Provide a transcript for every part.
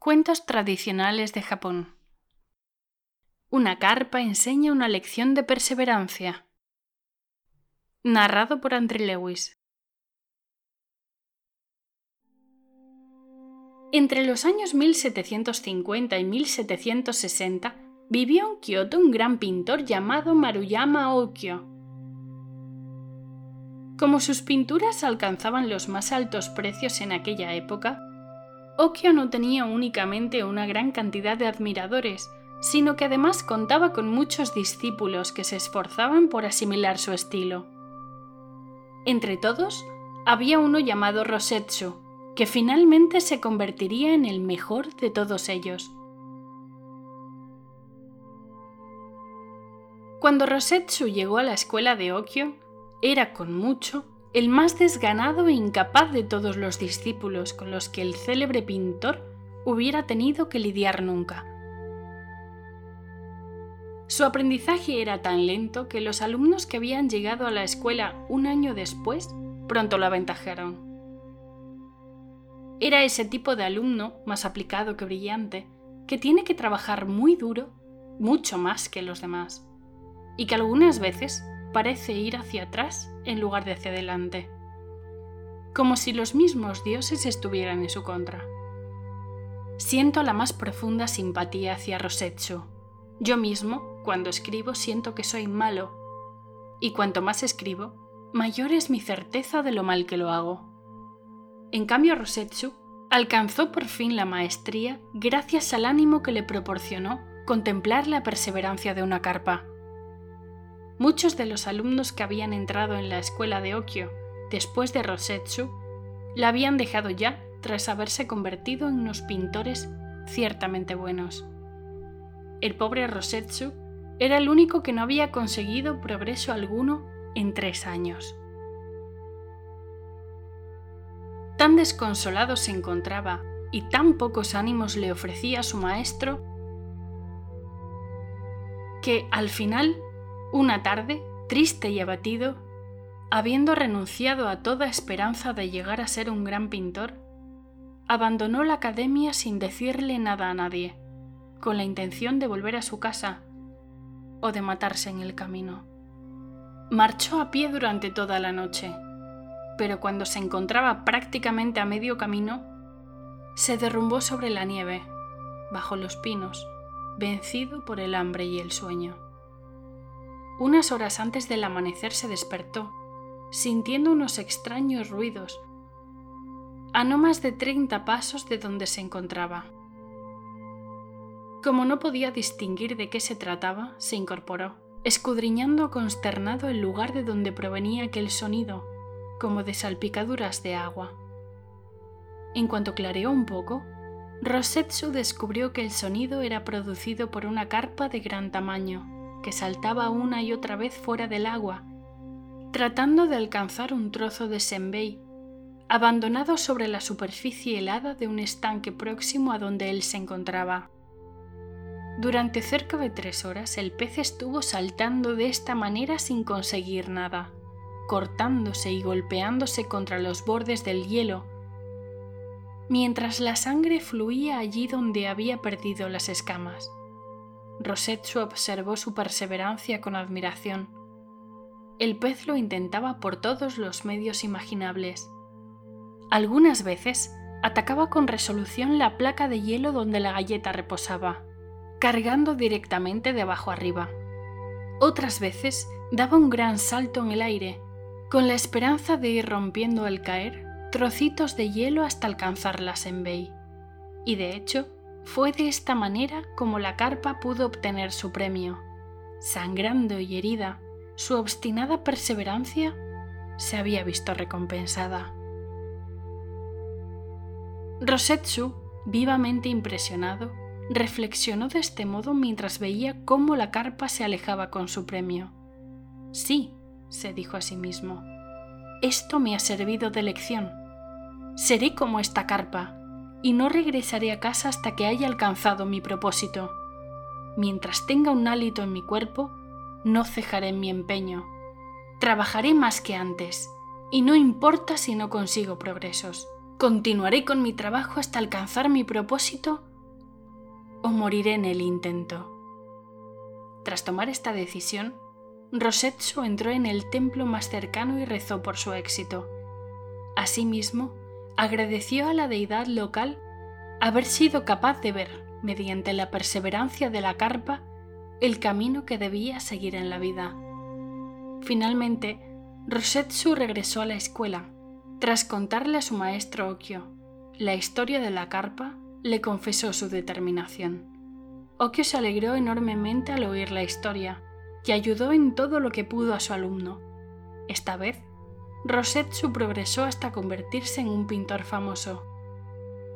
Cuentos tradicionales de Japón. Una carpa enseña una lección de perseverancia. Narrado por Andrew Lewis. Entre los años 1750 y 1760 vivió en Kioto un gran pintor llamado Maruyama Okyo. Como sus pinturas alcanzaban los más altos precios en aquella época, Okyo no tenía únicamente una gran cantidad de admiradores, sino que además contaba con muchos discípulos que se esforzaban por asimilar su estilo. Entre todos, había uno llamado Rosetsu, que finalmente se convertiría en el mejor de todos ellos. Cuando Rosetsu llegó a la escuela de Okyo, era con mucho el más desganado e incapaz de todos los discípulos con los que el célebre pintor hubiera tenido que lidiar nunca. Su aprendizaje era tan lento que los alumnos que habían llegado a la escuela un año después pronto lo aventajaron. Era ese tipo de alumno, más aplicado que brillante, que tiene que trabajar muy duro, mucho más que los demás, y que algunas veces parece ir hacia atrás en lugar de hacia adelante, como si los mismos dioses estuvieran en su contra. Siento la más profunda simpatía hacia Rosetsu. Yo mismo, cuando escribo, siento que soy malo, y cuanto más escribo, mayor es mi certeza de lo mal que lo hago. En cambio, Rosetsu alcanzó por fin la maestría gracias al ánimo que le proporcionó contemplar la perseverancia de una carpa. Muchos de los alumnos que habían entrado en la escuela de Okyo después de Rosetsu la habían dejado ya tras haberse convertido en unos pintores ciertamente buenos. El pobre Rosetsu era el único que no había conseguido progreso alguno en tres años. Tan desconsolado se encontraba y tan pocos ánimos le ofrecía su maestro que al final una tarde, triste y abatido, habiendo renunciado a toda esperanza de llegar a ser un gran pintor, abandonó la academia sin decirle nada a nadie, con la intención de volver a su casa o de matarse en el camino. Marchó a pie durante toda la noche, pero cuando se encontraba prácticamente a medio camino, se derrumbó sobre la nieve, bajo los pinos, vencido por el hambre y el sueño. Unas horas antes del amanecer se despertó, sintiendo unos extraños ruidos, a no más de treinta pasos de donde se encontraba. Como no podía distinguir de qué se trataba, se incorporó, escudriñando consternado el lugar de donde provenía aquel sonido, como de salpicaduras de agua. En cuanto clareó un poco, Rosetsu descubrió que el sonido era producido por una carpa de gran tamaño, que saltaba una y otra vez fuera del agua, tratando de alcanzar un trozo de senbei, abandonado sobre la superficie helada de un estanque próximo a donde él se encontraba. Durante cerca de tres horas el pez estuvo saltando de esta manera sin conseguir nada, cortándose y golpeándose contra los bordes del hielo, mientras la sangre fluía allí donde había perdido las escamas. Rosetsu observó su perseverancia con admiración. El pez lo intentaba por todos los medios imaginables. Algunas veces atacaba con resolución la placa de hielo donde la galleta reposaba, cargando directamente de abajo arriba. Otras veces daba un gran salto en el aire, con la esperanza de ir rompiendo al caer trocitos de hielo hasta alcanzar la Senbei. Y de hecho, fue de esta manera como la carpa pudo obtener su premio. Sangrando y herida, su obstinada perseverancia se había visto recompensada. Rosetsu, vivamente impresionado, reflexionó de este modo mientras veía cómo la carpa se alejaba con su premio. Sí, se dijo a sí mismo, esto me ha servido de lección. Seré como esta carpa, y no regresaré a casa hasta que haya alcanzado mi propósito. Mientras tenga un hálito en mi cuerpo, no cejaré en mi empeño. Trabajaré más que antes, y no importa si no consigo progresos. Continuaré con mi trabajo hasta alcanzar mi propósito o moriré en el intento. Tras tomar esta decisión, Rosetsu entró en el templo más cercano y rezó por su éxito. Asimismo, agradeció a la deidad local haber sido capaz de ver, mediante la perseverancia de la carpa, el camino que debía seguir en la vida. Finalmente, Rosetsu regresó a la escuela. Tras contarle a su maestro Okyo la historia de la carpa, le confesó su determinación. Okyo se alegró enormemente al oír la historia y ayudó en todo lo que pudo a su alumno. Esta vez, Rosetsu progresó hasta convertirse en un pintor famoso,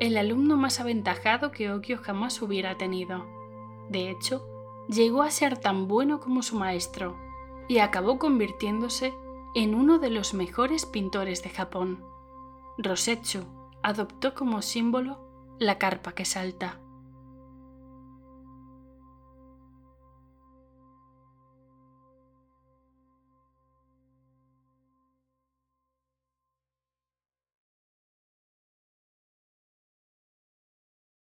el alumno más aventajado que Okyo jamás hubiera tenido. De hecho, llegó a ser tan bueno como su maestro y acabó convirtiéndose en uno de los mejores pintores de Japón. Rosetsu adoptó como símbolo la carpa que salta.